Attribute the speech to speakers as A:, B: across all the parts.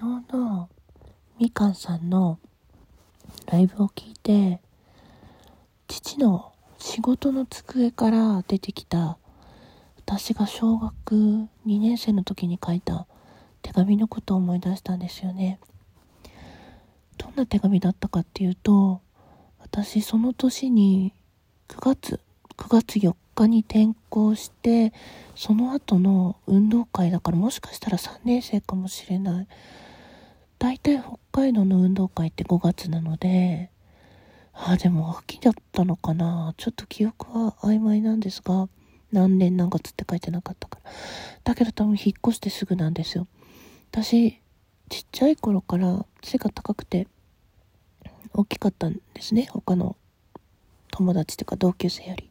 A: 昨日のみかんさんのライブを聞いて父の仕事の机から出てきた私が小学2年生の時に書いた手紙のことを思い出したんですよね。どんな手紙だったかっていうと私その年に9月9月4日に転校してその後の運動会だからもしかしたら3年生かもしれない。大体北海道の運動会って5月なのでああでも秋だったのかな。ちょっと記憶は曖昧なんですが何年何月って書いてなかったから。だけど多分引っ越してすぐなんですよ。私ちっちゃい頃から背が高くて大きかったんですね。他の友達とか同級生より。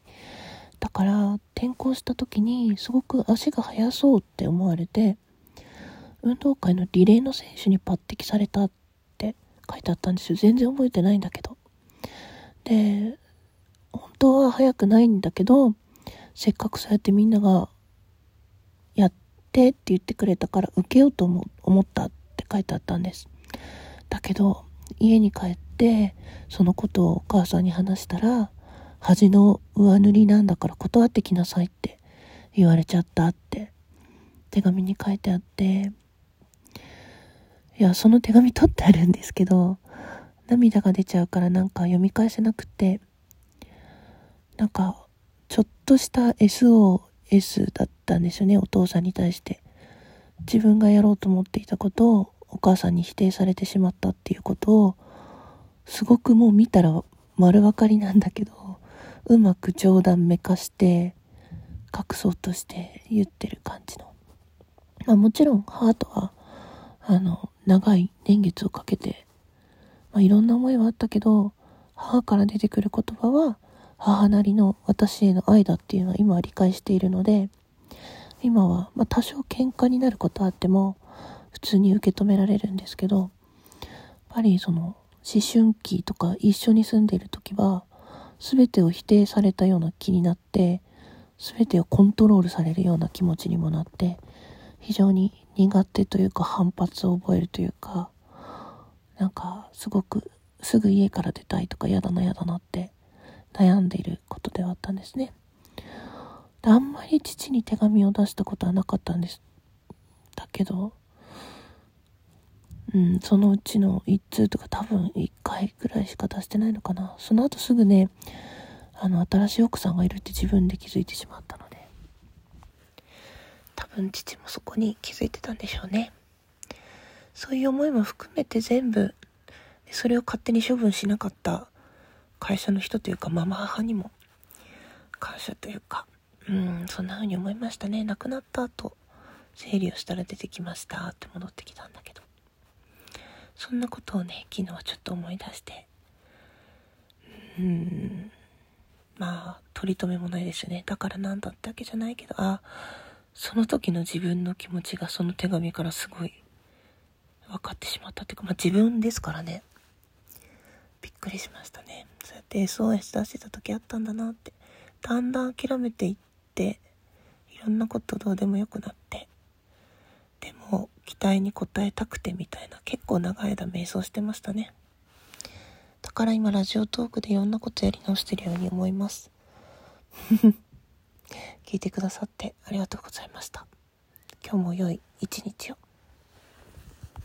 A: だから転校した時にすごく足が速そうって思われて運動会のリレーの選手に抜擢されたって書いてあったんですよ。全然覚えてないんだけど。で本当は速くないんだけどせっかくそうやってみんながやってって言ってくれたから受けようと思ったって書いてあったんです。だけど家に帰ってそのことをお母さんに話したら恥の上塗りなんだから断ってきなさいって言われちゃったって。手紙に書いてあっていやその手紙取ってあるんですけど涙が出ちゃうからなんか読み返せなくてなんかちょっとした SOS だったんですよねお父さんに対して自分がやろうと思っていたことをお母さんに否定されてしまったっていうことをすごくもう見たら丸分かりなんだけどうまく冗談めかして隠そうとして言ってる感じの。まあもちろんハートは、あの、長い年月をかけて、まあいろんな思いはあったけど、母から出てくる言葉は、母なりの私への愛だっていうのは今は理解しているので、今は、まあ多少喧嘩になることあっても、普通に受け止められるんですけど、やっぱりその、思春期とか一緒に住んでいる時は、全てを否定されたような気になって全てをコントロールされるような気持ちにもなって非常に苦手というか反発を覚えるというかなんかすごくすぐ家から出たいとか嫌だな嫌だなって悩んでいることではあったんですね。あんまり父に手紙を出したことはなかったんです。だけどうん、そのうちの1通とか多分1回ぐらいしか出してないのかな。その後すぐね、あの、新しい奥さんがいるって自分で気づいてしまったの、分父もそこに気づいてたんでしょうね。そういう思いも含めて全部、それを勝手に処分しなかった会社の人というか、ママ母にも感謝というか、うん、そんな風に思いましたね。亡くなった後、整理をしたら出てきましたって戻ってきたんだけど。そんなことをね昨日はちょっと思い出してうんまあ取り留めもないですよねだから何だったわけじゃないけどあその時の自分の気持ちがその手紙からすごい分かってしまったっていうか、まあ、自分ですからね。びっくりしましたね。そうやって SOS 出してた時あったんだなって。だんだん諦めていっていろんなことどうでもよくなって。でも期待に応えたくてみたいな結構長い間瞑想してましたね。だから今ラジオトークでいろんなことやり直してるように思います。聞いてくださってありがとうございました。今日も良い一日を。